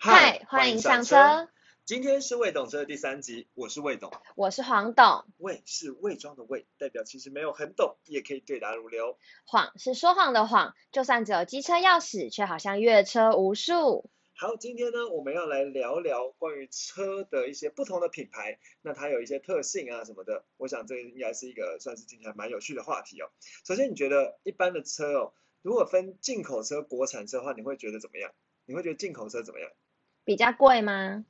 嗨，欢迎上车。今天是魏董车的第三集，我是魏董，我是黄董。魏是伪装的魏，代表其实没有很懂，也可以对答如流。谎是说谎的谎，就算只有机车钥匙，却好像越车无数。好，今天呢，我们要来聊聊关于车的一些不同的品牌，那它有一些特性啊什么的。我想这应该是一个算是听起来蛮有趣的话题哦。首先，你觉得一般的车哦，如果分进口车、国产车的话，你会觉得怎么样？你会觉得进口车怎么样？比较贵吗？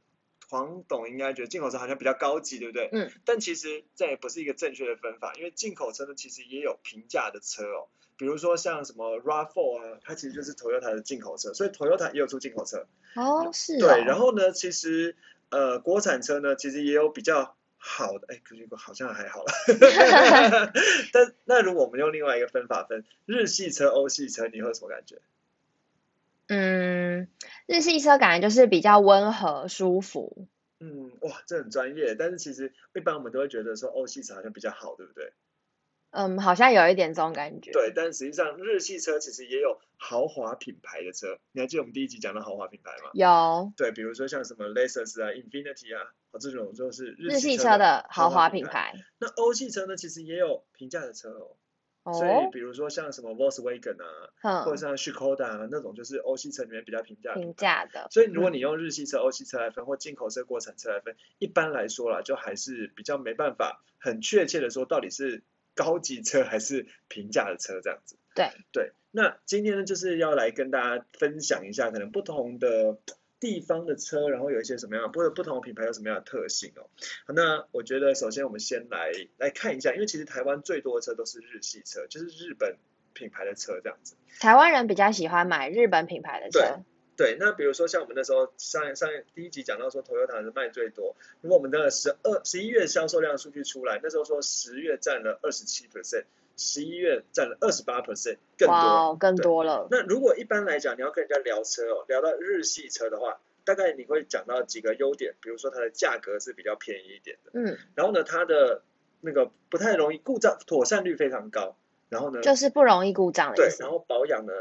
黄董应该觉得进口车好像比较高级，对不对？嗯。但其实这也不是一个正确的分法，因为进口车呢，其实也有平价的车哦。比如说像什么 RAV4 啊，它其实就是 Toyota 的进口车，所以 Toyota 也有出进口车。哦，是。对，然后呢，其实呃，国产车呢，其实也有比较好的，哎，好像还好了。但那如果我们用另外一个分法分，日系车、欧系车，你会什么感觉？嗯，日系车感觉就是比较温和舒服。嗯，哇，这很专业。但是其实一般我们都会觉得说欧系车好像比较好，对不对？嗯，好像有一点这种感觉。对，但实际上日系车其实也有豪华品牌的车。你还记得我们第一集讲的豪华品牌吗？有。对，比如说像什么 Lexus 啊、Infinity 啊，这种就是日系车的豪华品牌。那欧系车呢，其实也有平价的车哦。所以，比如说像什么 Volkswagen 啊，或者像 Skoda 啊那种，就是欧系车里面比较平价平价的。所以，如果你用日系车、欧系车来分，或进口车、国产车来分，一般来说啦，就还是比较没办法很确切的说到底是高级车还是平价的车这样子。对对。那今天呢，就是要来跟大家分享一下可能不同的。地方的车，然后有一些什么样不不同的品牌有什么样的特性哦？那我觉得首先我们先来来看一下，因为其实台湾最多的车都是日系车，就是日本品牌的车这样子。台湾人比较喜欢买日本品牌的车。对，那比如说像我们那时候上上第一集讲到说，Toyota 是卖最多。如果我们的十二十一月销售量数据出来，那时候说十月占了二十七 percent，十一月占了二十八 percent，更多，更多了。那如果一般来讲，你要跟人家聊车哦，聊到日系车的话，大概你会讲到几个优点，比如说它的价格是比较便宜一点的，嗯，然后呢，它的那个不太容易故障，妥善率非常高，然后呢，就是不容易故障的对，然后保养呢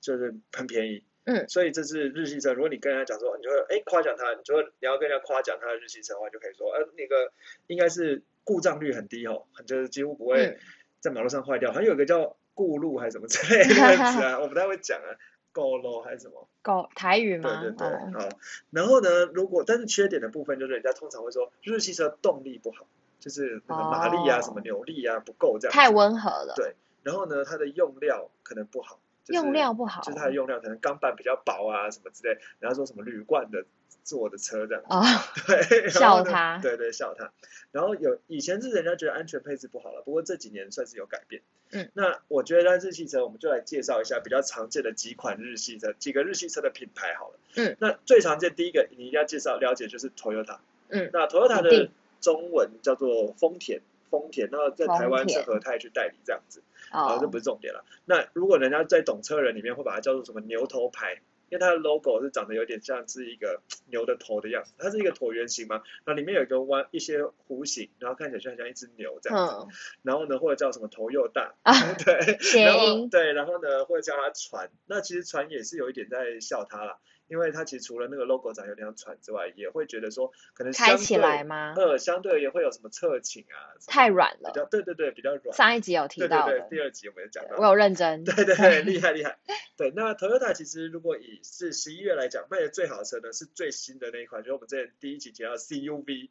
就是很便宜。嗯，所以这是日系车。如果你跟人家讲说，你就会哎夸奖他，你就会你要跟人家夸奖他的日系车的话，就可以说，呃，那个应该是故障率很低哦，就是几乎不会在马路上坏掉。好像有个叫固路还是什么之类的词啊，我不太会讲啊，够咯还是什么？够台语吗？对对对，好。然后呢，如果但是缺点的部分就是人家通常会说日系车动力不好，就是那个马力啊、什么扭力啊不够这样。太温和了。对，然后呢，它的用料可能不好。用料不好，就是它的用料可能钢板比较薄啊，什么之类。然后说什么铝罐的做的车这样，啊，对，笑他，对对笑他。然后有以前是人家觉得安全配置不好了，不过这几年算是有改变。嗯，那我觉得日系车，我们就来介绍一下比较常见的几款日系车，几个日系车的品牌好了。嗯，那最常见第一个你一定要介绍了解就是 Toyota。嗯，那 Toyota 的中文叫做丰田。丰田，那在台湾是和泰去代理这样子，啊，这不是重点了。那如果人家在懂车人里面会把它叫做什么牛头牌，因为它的 logo 是长得有点像是一个牛的头的样子，它是一个椭圆形嘛，那里面有一个弯一些弧形，然后看起来就很像一只牛这样子。然后呢，或者叫什么头又大，对，然后对，然后呢，或者叫它船，那其实船也是有一点在笑它了。因为它其实除了那个 logo 长有点像船之外，也会觉得说可能开起来吗？呃，相对也会有什么侧倾啊，太软了。比较对对对，比较软。上一集有提到对对对，第二集有没有讲到？我有认真。对对对，厉害 厉害。对，那 Toyota 其实如果以是十一月来讲，卖的最好的车呢是最新的那一款，就是我们之前第一集提到 CUV。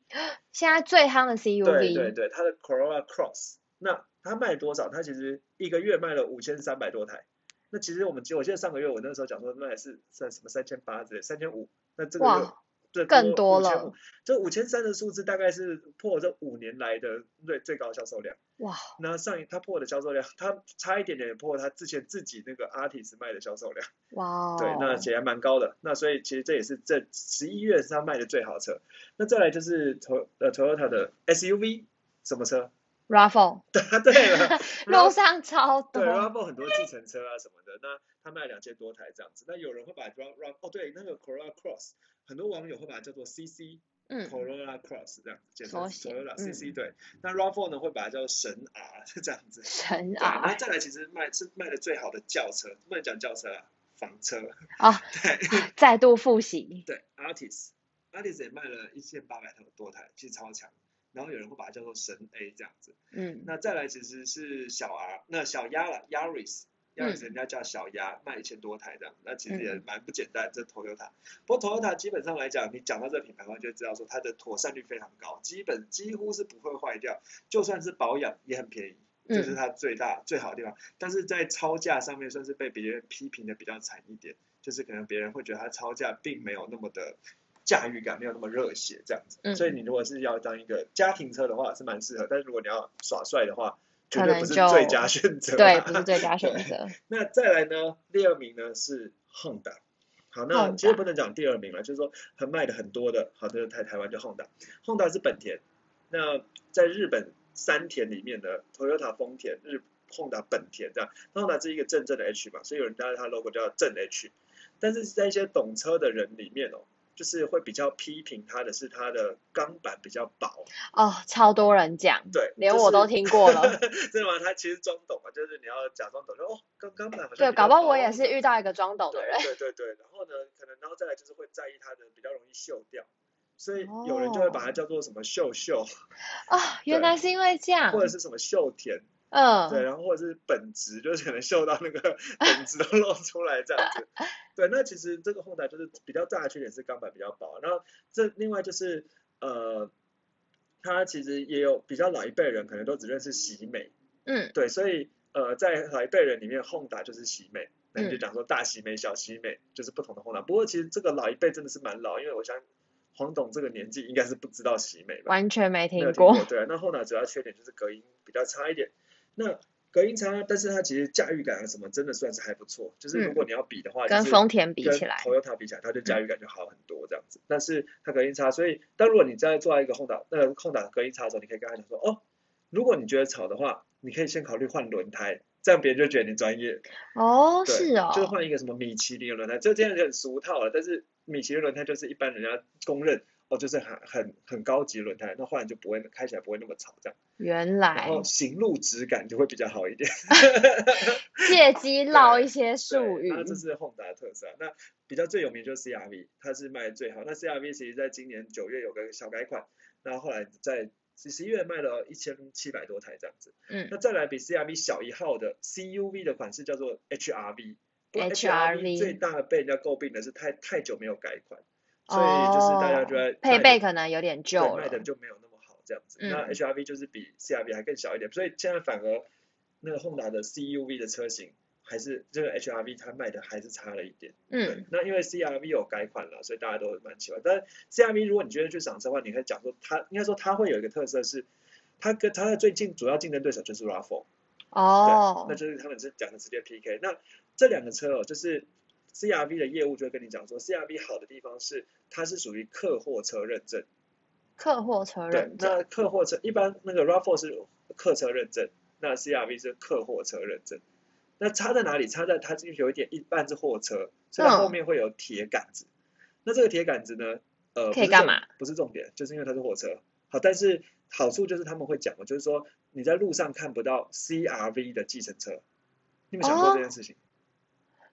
现在最夯的 CUV。对对对，它的 Corolla Cross，那它卖多少？它其实一个月卖了五千三百多台。那其实我们，我记得上个月我那个时候讲说卖是算什么三千八之类，三千五，那这个对更多了。这五千三的数字大概是破这五年来的最最高销售量。哇！那上一它破的销售量，它差一点点也破它之前自己那个 Artis 卖的销售量。哇！对，那其实还蛮高的。那所以其实这也是这十一月它卖的最好车。那再来就是 T 呃 Toyota 的 SUV 什么车？Rav4，答 对了，路上超多。对，Rav4 很多计程车啊什么的，那他卖两千多台这样子。那有人会把 Rav 哦对，那个 Corolla Cross，很多网友会把它叫做 CC，嗯，Corolla Cross 这样简称 Corolla CC 对。那 Rav4 呢会把它叫神 R 是这样子。神 R。那再来其实卖是卖的最好的轿车，不能讲轿车啊。房车哦，对，再度复习。对 Artis，Artis 也卖了一千八百多台，其实超强。然后有人会把它叫做神 A 这样子。嗯。那再来其实是小 R，那小鸭了，Yaris。要人家叫小鸭，卖一千多台这样，那其实也蛮不简单。这 Toyota，不过 Toyota 基本上来讲，你讲到这个品牌的话，就知道说它的妥善率非常高，基本几乎是不会坏掉，就算是保养也很便宜，这是它最大最好的地方。但是在超价上面算是被别人批评的比较惨一点，就是可能别人会觉得它超价并没有那么的驾驭感，没有那么热血这样子。所以你如果是要当一个家庭车的话，是蛮适合。但是如果你要耍帅的话，绝对不是最佳选择，对，不是最佳选择。那再来呢？第二名呢是 Honda。好，那其实不能讲第二名了，就是说很卖的很多的，好，就是台台湾就 Honda。Honda 是本田。那在日本三田里面的 Toyota 丰田、日 Honda 本田这样，Honda 是一个正正的 H 嘛，所以有人叫它 logo 叫正 H。但是在一些懂车的人里面哦。就是会比较批评它的是它的钢板比较薄哦，超多人讲，对，连我都听过了。真的吗？他其实装懂嘛，就是你要假装懂，说哦，钢钢板好像对，搞不好我也是遇到一个装懂的人。对对对，然后呢，可能然后再来就是会在意它的比较容易锈掉，所以有人就会把它叫做什么锈锈啊，原来是因为这样，或者是什么锈田。嗯，对，然后或者是本质，就是可能嗅到那个 本质都露出来这样子。对，那其实这个后台就是比较大的缺点是钢板比较薄，然后这另外就是呃，它其实也有比较老一辈人可能都只认识喜美，嗯，对，所以呃在老一辈人里面，Honda 就是喜美，那你就讲说大喜美、小喜美就是不同的 Honda。不过其实这个老一辈真的是蛮老，因为我想黄董这个年纪应该是不知道喜美吧？完全没听过。对，那 Honda 主要缺点就是隔音比较差一点。那隔音差，但是它其实驾驭感啊什么真的算是还不错。就是如果你要比的话，跟丰田比起来，Toyota 比起来，它就驾驭感就好很多这样子。但是它隔音差，所以当如果你在做一个 Honda 那个 Honda 隔音差的时候，你可以跟他讲说，哦，如果你觉得吵的话，你可以先考虑换轮胎，这样别人就觉得你专业。哦，是哦，就是换一个什么米其林的轮胎，这这样就很俗套了。但是米其林轮胎就是一般人家公认。哦，就是很很很高级轮胎，那换就不会开起来不会那么吵，这样。原来。然后行路质感就会比较好一点。借机唠一些术语。那这是 Honda 的特色。那比较最有名就是 CRV，它是卖最好。那 CRV 其实在今年九月有个小改款，那后来在十十一月卖了一千七百多台这样子。嗯。那再来比 CRV 小一号的 CUV 的款式叫做 HRV。HRV 最大被人家诟病的是太太久没有改款。所以就是大家觉得配备可能有点旧卖的就没有那么好这样子。那 HRV 就是比 CRV 还更小一点，所以现在反而那个 Honda 的 CUV 的车型还是这个 HRV 它卖的还是差了一点。嗯。那因为 CRV 有改款了，所以大家都蛮喜欢。但 CRV 如果你觉得去赏车的话，你可以讲说它应该说它会有一个特色是，它跟它的最近主要竞争对手就是 RAV4。哦。那就是他们是讲的直接 PK。那这两个车哦，就是。CRV 的业务就会跟你讲说，CRV 好的地方是它是属于客货车认证。客货车认证。对，那客货车一般那个 RAV4 是客车认证，那 CRV 是客货车认证。那差在哪里？差在它有一点一半是货车，所以后面会有铁杆子。那这个铁杆子呢，呃，可以干嘛？不是重点，就是因为它是货车。好，但是好处就是他们会讲，就是说你在路上看不到 CRV 的计程车。你有想过这件事情？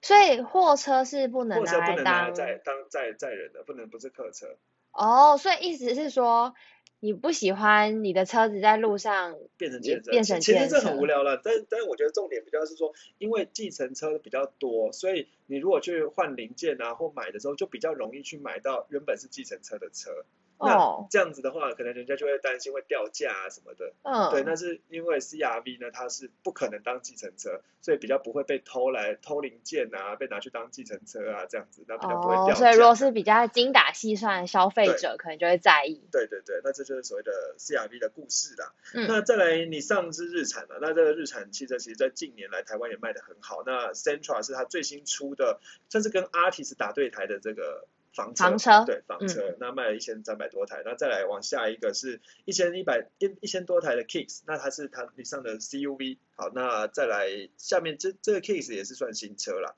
所以货车是不能拿来当载当载载人的，不能不是客车。哦，所以意思是说，你不喜欢你的车子在路上变成计变成其实这很无聊了。但但是我觉得重点比较是说，因为计程车比较多，所以你如果去换零件啊或买的时候，就比较容易去买到原本是计程车的车。那这样子的话，可能人家就会担心会掉价啊什么的。嗯。对，那是因为 CRV 呢，它是不可能当计程车，所以比较不会被偷来偷零件啊，被拿去当计程车啊这样子，那比较不会掉价。所以如果是比较精打细算的消费者，可能就会在意。对对对，那这就是所谓的 CRV 的故事啦。嗯。那再来，你上是日产了，那这个日产汽车其实在近年来台湾也卖的很好。那 Centra 是它最新出的，算是跟 Artis 打对台的这个。房车对房车，那卖了一千三百多台，那再来往下一个是一千一百一一千多台的 Kicks，那它是它以上的 CUV，好，那再来下面这这个 Kicks 也是算新车了，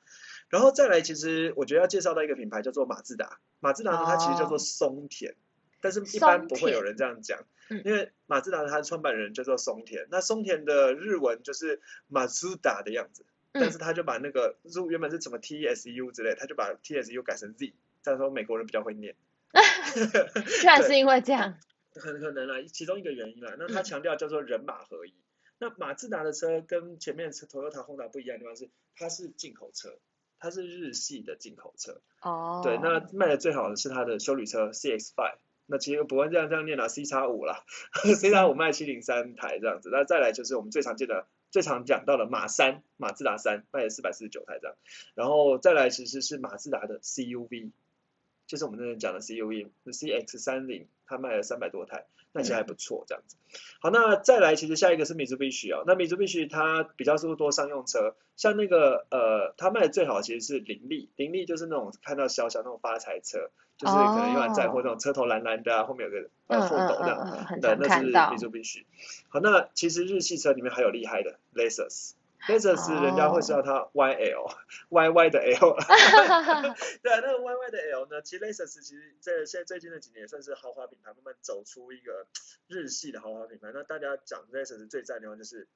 然后再来其实我觉得要介绍到一个品牌叫做马自达，马自达呢它其实叫做松田，但是一般不会有人这样讲，因为马自达它的创办人叫做松田，那松田的日文就是马自达的样子，但是他就把那个原本是什么 TSU 之类，他就把 TSU 改成 Z。这样说美国人比较会念，居然是因为这样。很可能啦，其中一个原因啦。那他强调叫做人马合一。那马自达的车跟前面车 Toyota、Honda 不一样的地方是，它是进口车，它是日系的进口车。哦。对，那卖的最好的是它的修旅车 CX-5。那其实不会这样这样念啦，C 叉五啦，C 叉五卖七零三台这样子。那再来就是我们最常见的、最常讲到的马三，马自达三卖了四百四十九台这样。然后再来其实是马自达的 CUV，就是我们那边讲的 CUE CX 三零，它卖了三百多台。那其实还不错，这样子。好，那再来，其实下一个是米兹必须啊。那米兹必须它比较是多商用车，像那个呃，它卖的最好其实是林立，林立就是那种看到小小那种发财车，就是可能用来载货那种车头蓝蓝的啊，后面有个呃后斗的，对，那是米兹必须。好，那其实日系车里面还有厉害的 Lexus。L e x u s 人家会叫它 YL，Y Y 的 L，对啊，那个 Y Y 的 L 呢？其实 Lexus 其实在现在最近的几年也算是豪华品牌，慢慢走出一个日系的豪华品牌。那大家讲 Lexus 最赞的地方就是。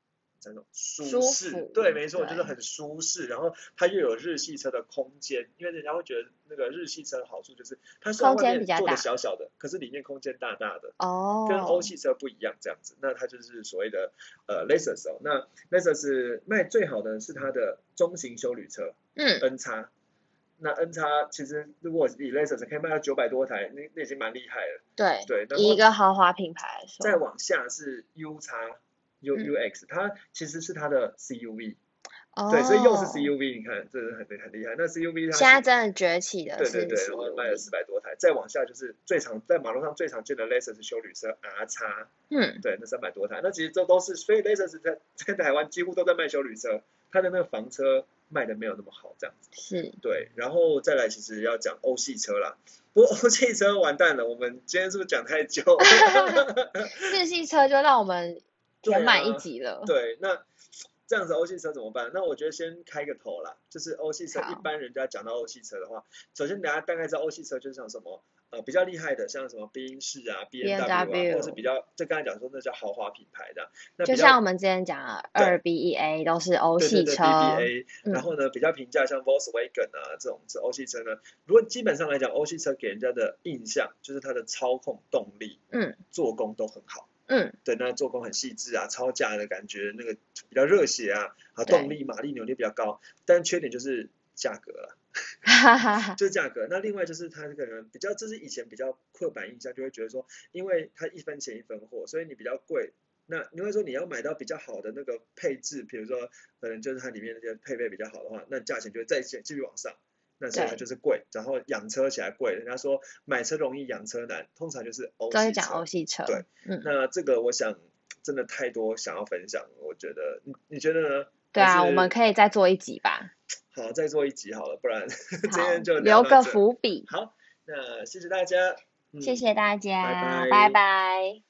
这种舒适，对，没错，就是很。舒适，然后它又有日系车的空间，因为人家会觉得那个日系车的好处就是它是外面做的小小的，可是里面空间大大的，哦，跟欧系车不一样这样子，那它就是所谓的呃 Lexus 哦，那 Lexus 卖最好的是它的中型修旅车，嗯，N 叉，那 N 叉其实如果以 Lexus 可以卖到九百多台，那那已经蛮厉害了，对，对，一个豪华品牌，再往下是 U 叉。U U X，它其实是它的 C U V，对，所以又是 C U V，你看，这是很很厉害。那 C U V 它现在真的崛起的，对对对，我们卖了四百多台。再往下就是最常在马路上最常见的 Lexus 修旅车 R 叉，嗯，对，那三百多台。那其实这都是，所以 Lexus 在在台湾几乎都在卖修旅车，它的那个房车卖的没有那么好，这样子。是，对，然后再来其实要讲欧系车啦，不过欧系车完蛋了，我们今天是不是讲太久？日系车就让我们。填满一集了。对，那这样子欧系车怎么办？那我觉得先开个头啦，就是欧系车，一般人家讲到欧系车的话，首先大家大概知道欧系车就是像什么，呃，比较厉害的，像什么宾士啊、B M W 啊，或是比较，就刚才讲说那叫豪华品牌的。就像我们之前讲二 B E A 都是欧系车。对对 B B A，然后呢，比较平价像 Volkswagen 啊这种是欧系车呢。如果基本上来讲，欧系车给人家的印象就是它的操控、动力、嗯，做工都很好。嗯，对，那做工很细致啊，超价的感觉，那个比较热血啊，啊，动力马力扭力比较高，但缺点就是价格了，就是价格。那另外就是它这个人比较，这是以前比较刻板印象，就会觉得说，因为它一分钱一分货，所以你比较贵。那你会说你要买到比较好的那个配置，比如说可能就是它里面那些配备比较好的话，那价钱就会再继继续往上。那所以它就是贵，然后养车起来贵。人家说买车容易养车难，通常就是欧系车。讲欧系车。对，嗯。那这个我想真的太多想要分享，我觉得你你觉得呢？对啊，我们可以再做一集吧。好，再做一集好了，不然 今天就留个伏笔。好，那谢谢大家。谢谢大家，拜拜。拜拜。